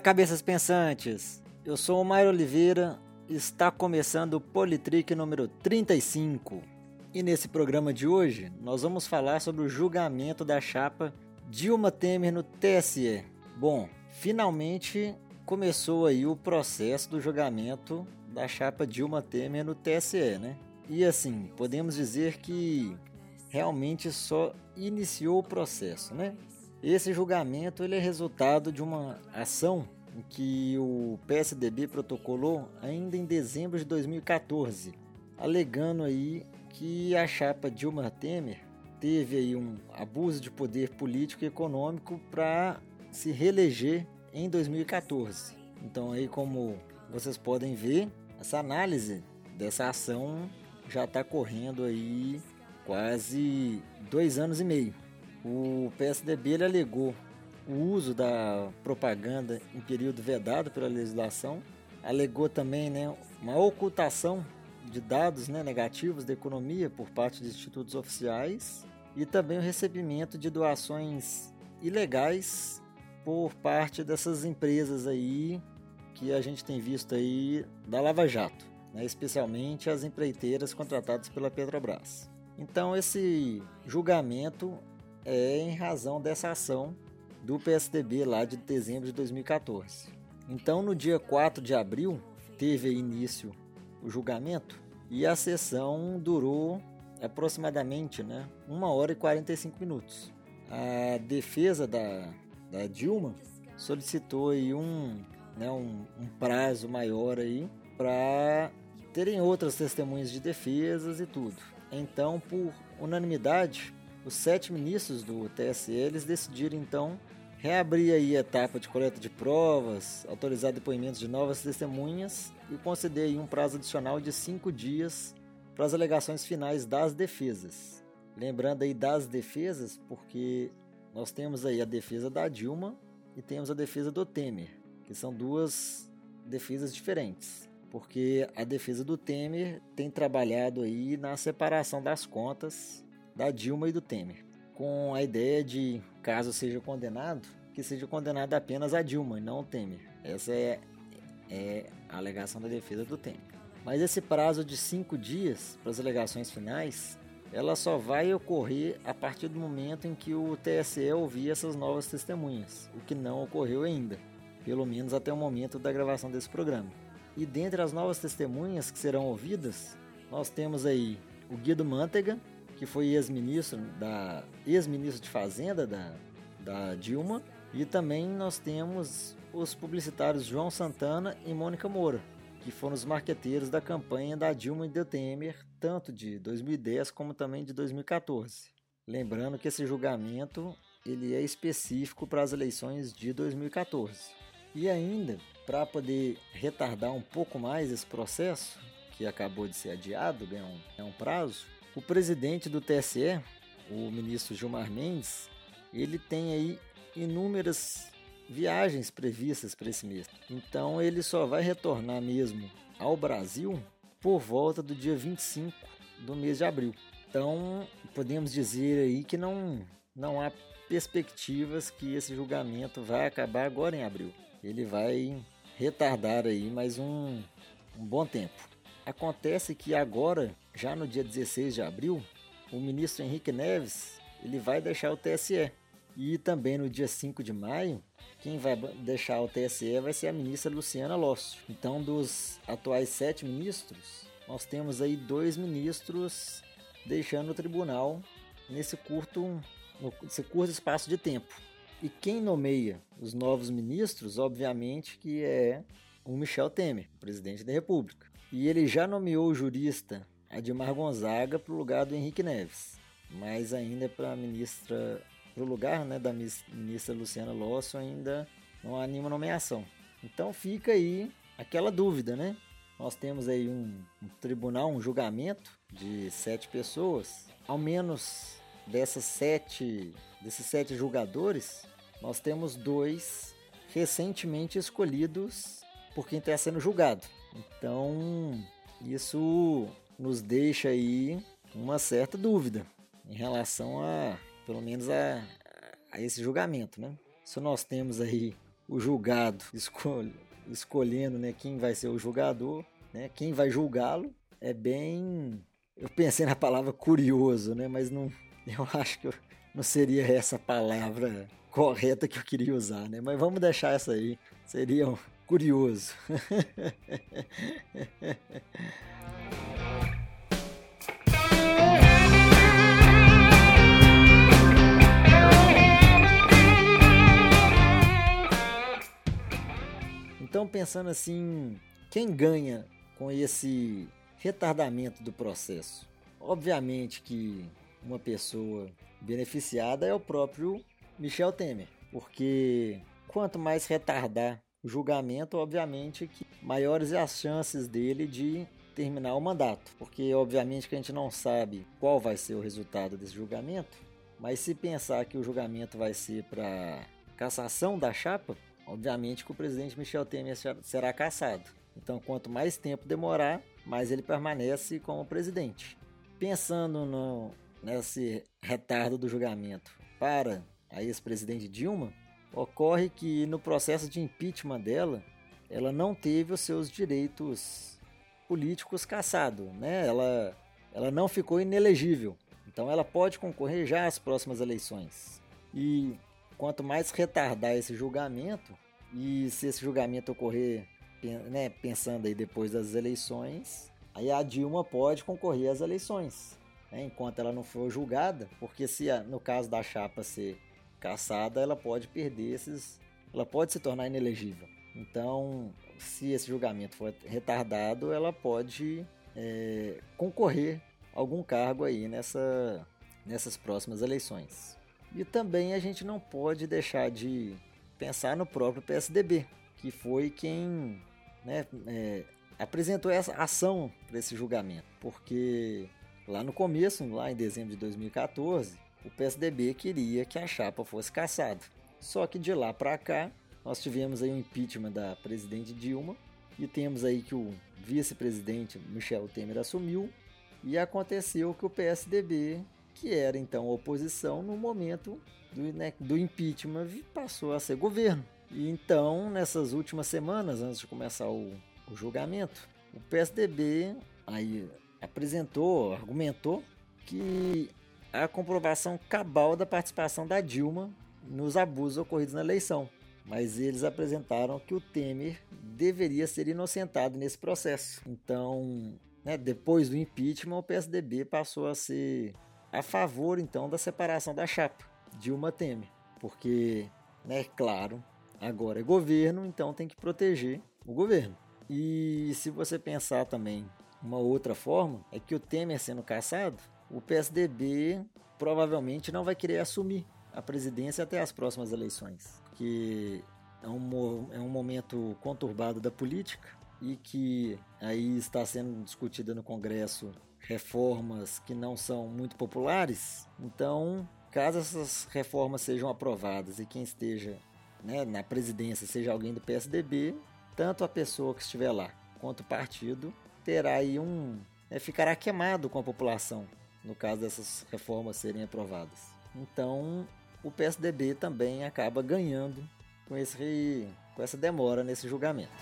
cabeças pensantes! Eu sou o Mário Oliveira está começando o Politrick número 35. E nesse programa de hoje, nós vamos falar sobre o julgamento da chapa Dilma Temer no TSE. Bom, finalmente começou aí o processo do julgamento da chapa Dilma Temer no TSE, né? E assim, podemos dizer que realmente só iniciou o processo, né? Esse julgamento ele é resultado de uma ação que o PSDB protocolou ainda em dezembro de 2014, alegando aí que a chapa Dilma Temer teve aí um abuso de poder político e econômico para se reeleger em 2014. Então aí como vocês podem ver, essa análise dessa ação já está correndo aí quase dois anos e meio. O PSDB ele alegou o uso da propaganda em período vedado pela legislação, alegou também né, uma ocultação de dados né, negativos da economia por parte de institutos oficiais e também o recebimento de doações ilegais por parte dessas empresas aí que a gente tem visto aí da Lava Jato, né, especialmente as empreiteiras contratadas pela Petrobras. Então esse julgamento é em razão dessa ação do PSDB lá de dezembro de 2014. Então, no dia 4 de abril, teve início o julgamento e a sessão durou aproximadamente né, 1 hora e 45 minutos. A defesa da, da Dilma solicitou aí um, né, um, um prazo maior para terem outras testemunhas de defesas e tudo. Então, por unanimidade, os sete ministros do TSE eles decidiram então reabrir aí a etapa de coleta de provas, autorizar depoimentos de novas testemunhas e conceder aí um prazo adicional de cinco dias para as alegações finais das defesas. Lembrando aí das defesas, porque nós temos aí a defesa da Dilma e temos a defesa do Temer, que são duas defesas diferentes. Porque a defesa do Temer tem trabalhado aí na separação das contas da Dilma e do Temer, com a ideia de, caso seja condenado, que seja condenado apenas a Dilma e não o Temer. Essa é, é a alegação da defesa do Temer. Mas esse prazo de cinco dias para as alegações finais, ela só vai ocorrer a partir do momento em que o TSE ouvir essas novas testemunhas, o que não ocorreu ainda, pelo menos até o momento da gravação desse programa. E dentre as novas testemunhas que serão ouvidas, nós temos aí o Guido Mantega, que foi ex-ministro da ex-ministro de Fazenda da, da Dilma, e também nós temos os publicitários João Santana e Mônica Moura, que foram os marqueteiros da campanha da Dilma e do Temer, tanto de 2010 como também de 2014. Lembrando que esse julgamento ele é específico para as eleições de 2014. E ainda, para poder retardar um pouco mais esse processo, que acabou de ser adiado, ganhou um, um prazo, o presidente do TSE, o ministro Gilmar Mendes, ele tem aí inúmeras viagens previstas para esse mês. Então ele só vai retornar mesmo ao Brasil por volta do dia 25 do mês de abril. Então podemos dizer aí que não, não há perspectivas que esse julgamento vai acabar agora em abril. Ele vai retardar aí mais um, um bom tempo. Acontece que agora, já no dia 16 de abril, o ministro Henrique Neves ele vai deixar o TSE. E também no dia 5 de maio, quem vai deixar o TSE vai ser a ministra Luciana Lócio. Então, dos atuais sete ministros, nós temos aí dois ministros deixando o tribunal nesse curto, nesse curto espaço de tempo. E quem nomeia os novos ministros, obviamente, que é o Michel Temer, presidente da República. E ele já nomeou o jurista Admar Gonzaga para o lugar do Henrique Neves, mas ainda para a ministra, para o lugar né, da ministra Luciana Losso ainda não há nenhuma nomeação. Então fica aí aquela dúvida, né? Nós temos aí um, um tribunal, um julgamento de sete pessoas. Ao menos dessas sete, desses sete julgadores, nós temos dois recentemente escolhidos por quem está sendo julgado. Então, isso nos deixa aí uma certa dúvida em relação a, pelo menos a, a esse julgamento, né? Se nós temos aí o julgado escolhe, escolhendo né, quem vai ser o julgador, né, quem vai julgá-lo, é bem. Eu pensei na palavra curioso, né, mas não, eu acho que não seria essa palavra correta que eu queria usar, né? Mas vamos deixar essa aí. Seria um curioso. Então, pensando assim, quem ganha com esse retardamento do processo? Obviamente que uma pessoa beneficiada é o próprio Michel Temer, porque quanto mais retardar o julgamento, obviamente que maiores as chances dele de terminar o mandato, porque obviamente que a gente não sabe qual vai ser o resultado desse julgamento, mas se pensar que o julgamento vai ser para cassação da chapa, obviamente que o presidente Michel Temer será cassado. Então, quanto mais tempo demorar, mais ele permanece como presidente. Pensando no, nesse retardo do julgamento para a ex-presidente Dilma, ocorre que no processo de impeachment dela, ela não teve os seus direitos políticos cassados, né? Ela, ela não ficou inelegível. Então ela pode concorrer já às próximas eleições. E quanto mais retardar esse julgamento, e se esse julgamento ocorrer, né, pensando aí depois das eleições, aí a Dilma pode concorrer às eleições, né, enquanto ela não for julgada, porque se no caso da chapa ser caçada, ela pode perder esses, ela pode se tornar inelegível. Então, se esse julgamento for retardado, ela pode é, concorrer a algum cargo aí nessa, nessas próximas eleições. E também a gente não pode deixar de pensar no próprio PSDB, que foi quem né, é, apresentou essa ação para esse julgamento, porque lá no começo, lá em dezembro de 2014, o PSDB queria que a chapa fosse caçada. Só que de lá para cá, nós tivemos aí o impeachment da presidente Dilma e temos aí que o vice-presidente Michel Temer assumiu e aconteceu que o PSDB que era então oposição no momento do, né, do impeachment, passou a ser governo. E então, nessas últimas semanas, antes de começar o, o julgamento, o PSDB aí apresentou, argumentou que a comprovação cabal da participação da Dilma nos abusos ocorridos na eleição. Mas eles apresentaram que o Temer deveria ser inocentado nesse processo. Então, né, depois do impeachment, o PSDB passou a ser a favor então da separação da chapa Dilma Temer, porque, né, claro, agora é governo, então tem que proteger o governo. E se você pensar também uma outra forma, é que o Temer sendo caçado, o PSDB provavelmente não vai querer assumir a presidência até as próximas eleições, que é um, é um momento conturbado da política e que aí está sendo discutida no Congresso reformas que não são muito populares. Então, caso essas reformas sejam aprovadas e quem esteja né, na presidência seja alguém do PSDB, tanto a pessoa que estiver lá quanto o partido terá aí um. Né, ficará queimado com a população no caso dessas reformas serem aprovadas. Então, o PSDB também acaba ganhando com, esse, com essa demora nesse julgamento.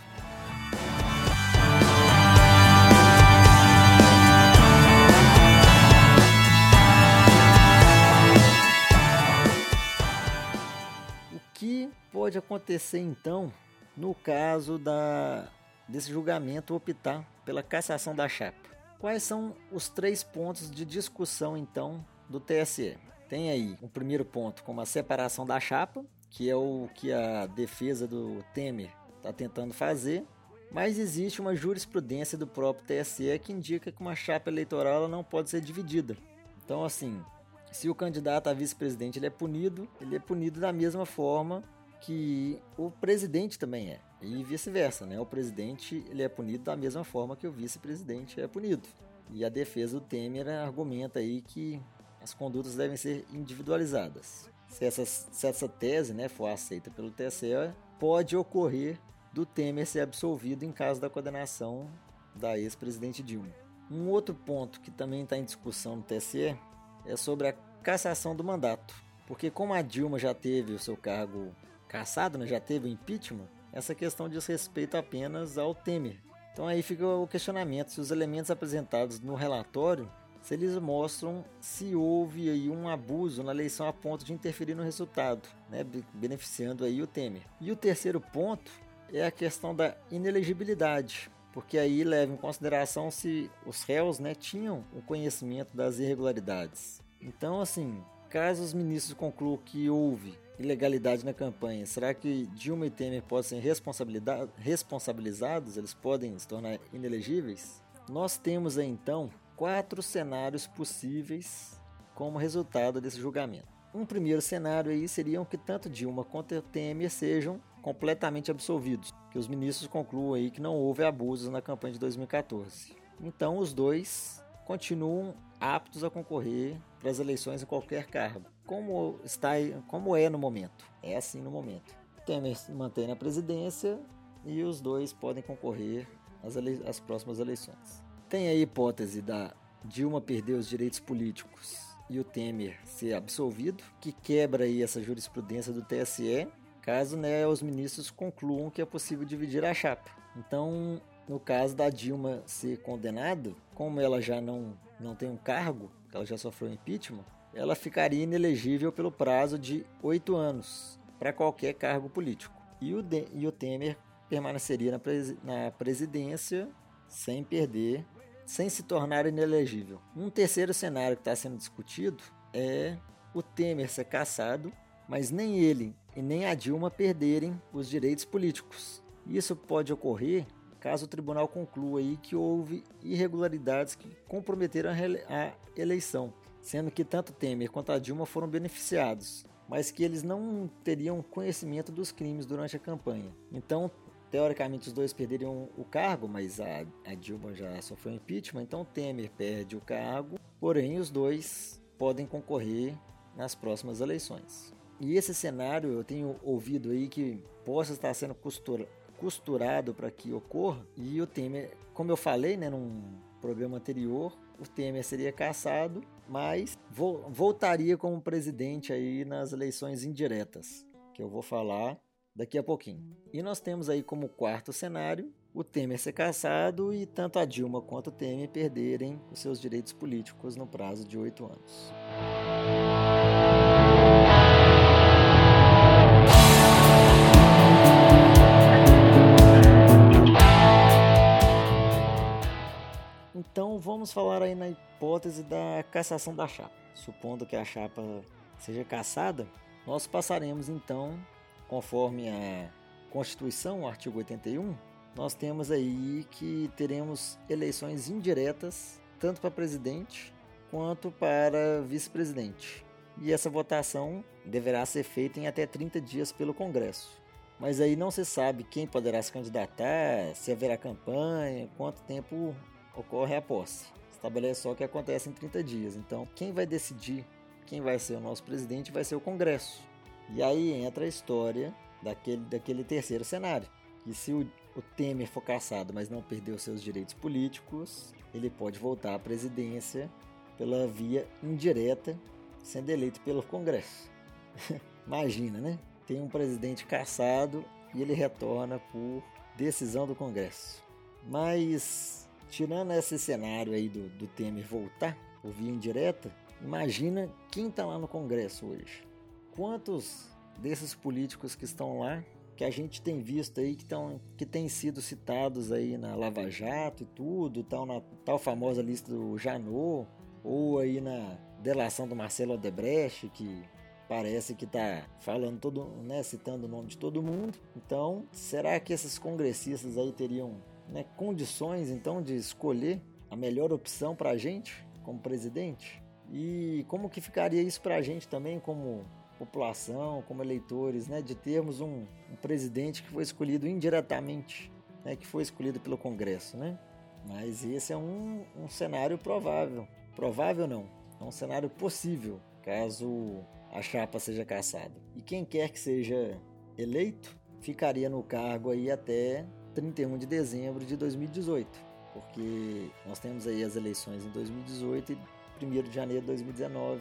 Pode acontecer então no caso da, desse julgamento optar pela cassação da chapa? Quais são os três pontos de discussão então do TSE? Tem aí o primeiro ponto como a separação da chapa, que é o que a defesa do Temer está tentando fazer, mas existe uma jurisprudência do próprio TSE que indica que uma chapa eleitoral não pode ser dividida. Então, assim, se o candidato a vice-presidente ele é punido, ele é punido da mesma forma que o presidente também é. E vice-versa, né? O presidente ele é punido da mesma forma que o vice-presidente é punido. E a defesa do Temer argumenta aí que as condutas devem ser individualizadas. Se essa, se essa tese né, for aceita pelo TSE, pode ocorrer do Temer ser absolvido em caso da condenação da ex-presidente Dilma. Um outro ponto que também está em discussão no TSE é sobre a cassação do mandato. Porque como a Dilma já teve o seu cargo caçado, né, já teve o impeachment, essa questão diz respeito apenas ao Temer. Então aí fica o questionamento se os elementos apresentados no relatório se eles mostram se houve aí um abuso na eleição a ponto de interferir no resultado, né, beneficiando aí o Temer. E o terceiro ponto é a questão da inelegibilidade, porque aí leva em consideração se os réus né, tinham o conhecimento das irregularidades. Então, assim, caso os ministros concluam que houve ilegalidade na campanha, será que Dilma e Temer podem ser responsabilizados? Eles podem se tornar inelegíveis? Nós temos aí então quatro cenários possíveis como resultado desse julgamento. Um primeiro cenário aí seria que tanto Dilma quanto Temer sejam completamente absolvidos, que os ministros concluam aí que não houve abusos na campanha de 2014. Então os dois continuam aptos a concorrer para as eleições em qualquer cargo, como está como é no momento. É assim no momento. Temer mantém a presidência e os dois podem concorrer às, às próximas eleições. Tem a hipótese da Dilma perder os direitos políticos e o Temer ser absolvido, que quebra aí essa jurisprudência do TSE, caso né, os ministros concluam que é possível dividir a chapa. Então, no caso da Dilma ser condenada, como ela já não, não tem um cargo, ela já sofreu impeachment, ela ficaria inelegível pelo prazo de oito anos para qualquer cargo político. E o, de, e o Temer permaneceria na, pres, na presidência sem perder sem se tornar inelegível. Um terceiro cenário que está sendo discutido é o Temer ser caçado, mas nem ele e nem a Dilma perderem os direitos políticos. Isso pode ocorrer caso o tribunal conclua aí que houve irregularidades que comprometeram a eleição, sendo que tanto Temer quanto a Dilma foram beneficiados, mas que eles não teriam conhecimento dos crimes durante a campanha. Então, Teoricamente, os dois perderiam o cargo, mas a, a Dilma já sofreu impeachment, então Temer perde o cargo, porém, os dois podem concorrer nas próximas eleições. E esse cenário eu tenho ouvido aí que possa estar sendo costura, costurado para que ocorra. E o Temer, como eu falei né, num programa anterior, o Temer seria caçado, mas vo voltaria como presidente aí nas eleições indiretas, que eu vou falar daqui a pouquinho. E nós temos aí como quarto cenário o Temer ser caçado e tanto a Dilma quanto o Temer perderem os seus direitos políticos no prazo de oito anos. Então vamos falar aí na hipótese da cassação da chapa. Supondo que a chapa seja caçada, nós passaremos então conforme a Constituição, artigo 81, nós temos aí que teremos eleições indiretas, tanto para presidente quanto para vice-presidente. E essa votação deverá ser feita em até 30 dias pelo Congresso. Mas aí não se sabe quem poderá se candidatar, se haverá campanha, quanto tempo ocorre a posse. Estabelece só que acontece em 30 dias. Então, quem vai decidir quem vai ser o nosso presidente vai ser o Congresso. E aí entra a história daquele, daquele terceiro cenário. Que se o, o Temer for caçado, mas não perdeu seus direitos políticos, ele pode voltar à presidência pela via indireta, sendo eleito pelo Congresso. Imagina, né? Tem um presidente caçado e ele retorna por decisão do Congresso. Mas, tirando esse cenário aí do, do Temer voltar por via indireta, imagina quem está lá no Congresso hoje quantos desses políticos que estão lá, que a gente tem visto aí, que, tão, que têm sido citados aí na Lava Jato e tudo, tal, na tal famosa lista do Janot, ou aí na delação do Marcelo Odebrecht, que parece que está falando todo, né, citando o nome de todo mundo. Então, será que esses congressistas aí teriam né, condições então de escolher a melhor opção para a gente como presidente? E como que ficaria isso para a gente também como população, como eleitores, né, de termos um, um presidente que foi escolhido indiretamente, né, que foi escolhido pelo Congresso, né? Mas esse é um, um cenário provável. Provável não, é um cenário possível, caso a chapa seja caçada. E quem quer que seja eleito, ficaria no cargo aí até 31 de dezembro de 2018, porque nós temos aí as eleições em 2018 e 1 de janeiro de 2019,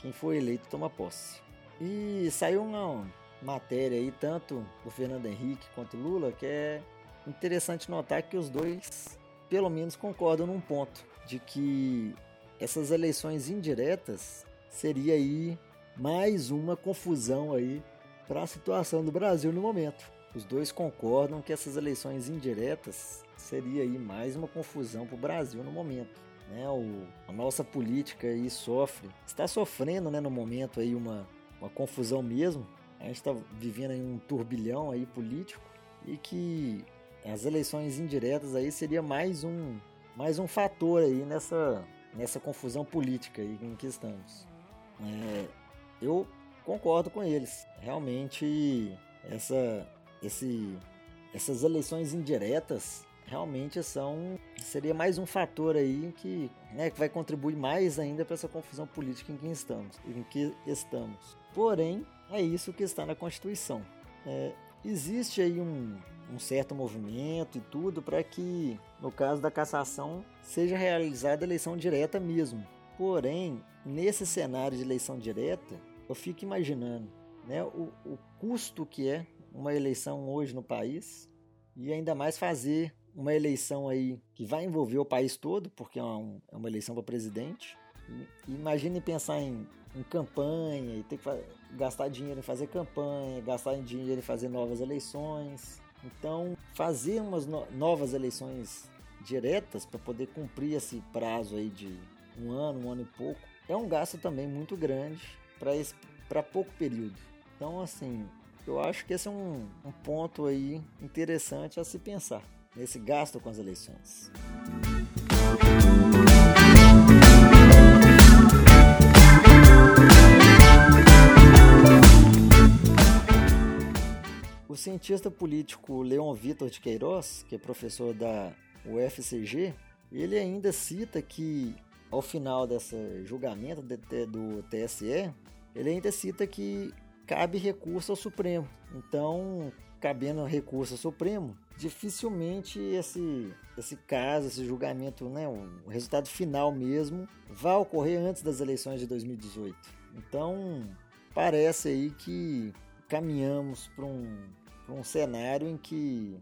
quem for eleito toma posse. E saiu uma, matéria aí, tanto do Fernando Henrique quanto Lula, que é interessante notar que os dois, pelo menos, concordam num ponto, de que essas eleições indiretas seria aí mais uma confusão aí para a situação do Brasil no momento. Os dois concordam que essas eleições indiretas seria aí mais uma confusão para o Brasil no momento. Né? O, a nossa política aí sofre, está sofrendo né, no momento aí uma, uma confusão mesmo. A gente está vivendo aí um turbilhão aí político e que as eleições indiretas aí seria mais um mais um fator aí nessa nessa confusão política aí em que estamos. É, eu concordo com eles. Realmente essa esse essas eleições indiretas realmente são seria mais um fator aí que, né, que vai contribuir mais ainda para essa confusão política em que estamos, em que estamos. Porém, é isso que está na Constituição. É, existe aí um, um certo movimento e tudo para que, no caso da cassação, seja realizada eleição direta mesmo. Porém, nesse cenário de eleição direta, eu fico imaginando né, o, o custo que é uma eleição hoje no país e ainda mais fazer uma eleição aí que vai envolver o país todo, porque é uma, é uma eleição para presidente. Imagine pensar em, em, campanha e ter que gastar dinheiro em fazer campanha, gastar dinheiro em fazer novas eleições. Então, fazer umas no novas eleições diretas para poder cumprir esse prazo aí de um ano, um ano e pouco, é um gasto também muito grande para pouco período. Então, assim, eu acho que esse é um, um ponto aí interessante a se pensar nesse gasto com as eleições. O cientista político Leon Vitor de Queiroz, que é professor da UFCG, ele ainda cita que ao final desse julgamento do TSE, ele ainda cita que cabe recurso ao Supremo. Então, cabendo recurso ao Supremo, dificilmente esse, esse caso, esse julgamento, né, o resultado final mesmo, vai ocorrer antes das eleições de 2018. Então, parece aí que caminhamos para um, um cenário em que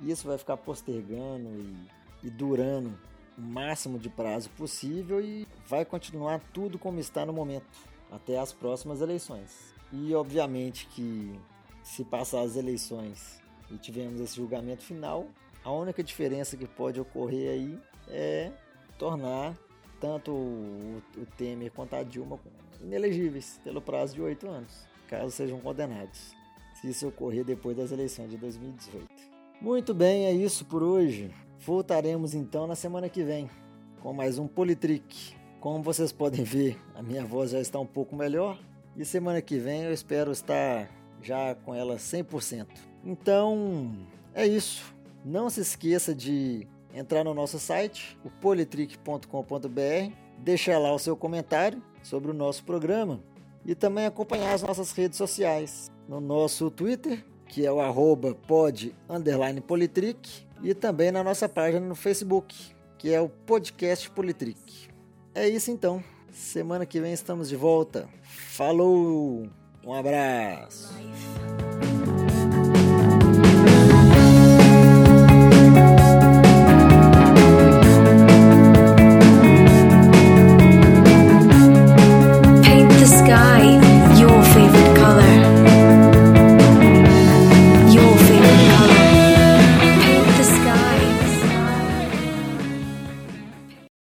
isso vai ficar postergando e, e durando o máximo de prazo possível e vai continuar tudo como está no momento, até as próximas eleições. E obviamente que se passar as eleições e tivermos esse julgamento final, a única diferença que pode ocorrer aí é tornar tanto o, Temer quanto a Dilma inelegíveis pelo prazo de oito anos, caso sejam condenados, se isso ocorrer depois das eleições de 2018. Muito bem, é isso por hoje. Voltaremos então na semana que vem com mais um Politrick. Como vocês podem ver, a minha voz já está um pouco melhor e semana que vem eu espero estar já com ela 100%. Então, é isso. Não se esqueça de entrar no nosso site, o politrick.com.br, deixar lá o seu comentário sobre o nosso programa e também acompanhar as nossas redes sociais. No nosso Twitter, que é o arroba e também na nossa página no Facebook, que é o podcast Politrick. É isso então. Semana que vem estamos de volta. Falou! Um abraço!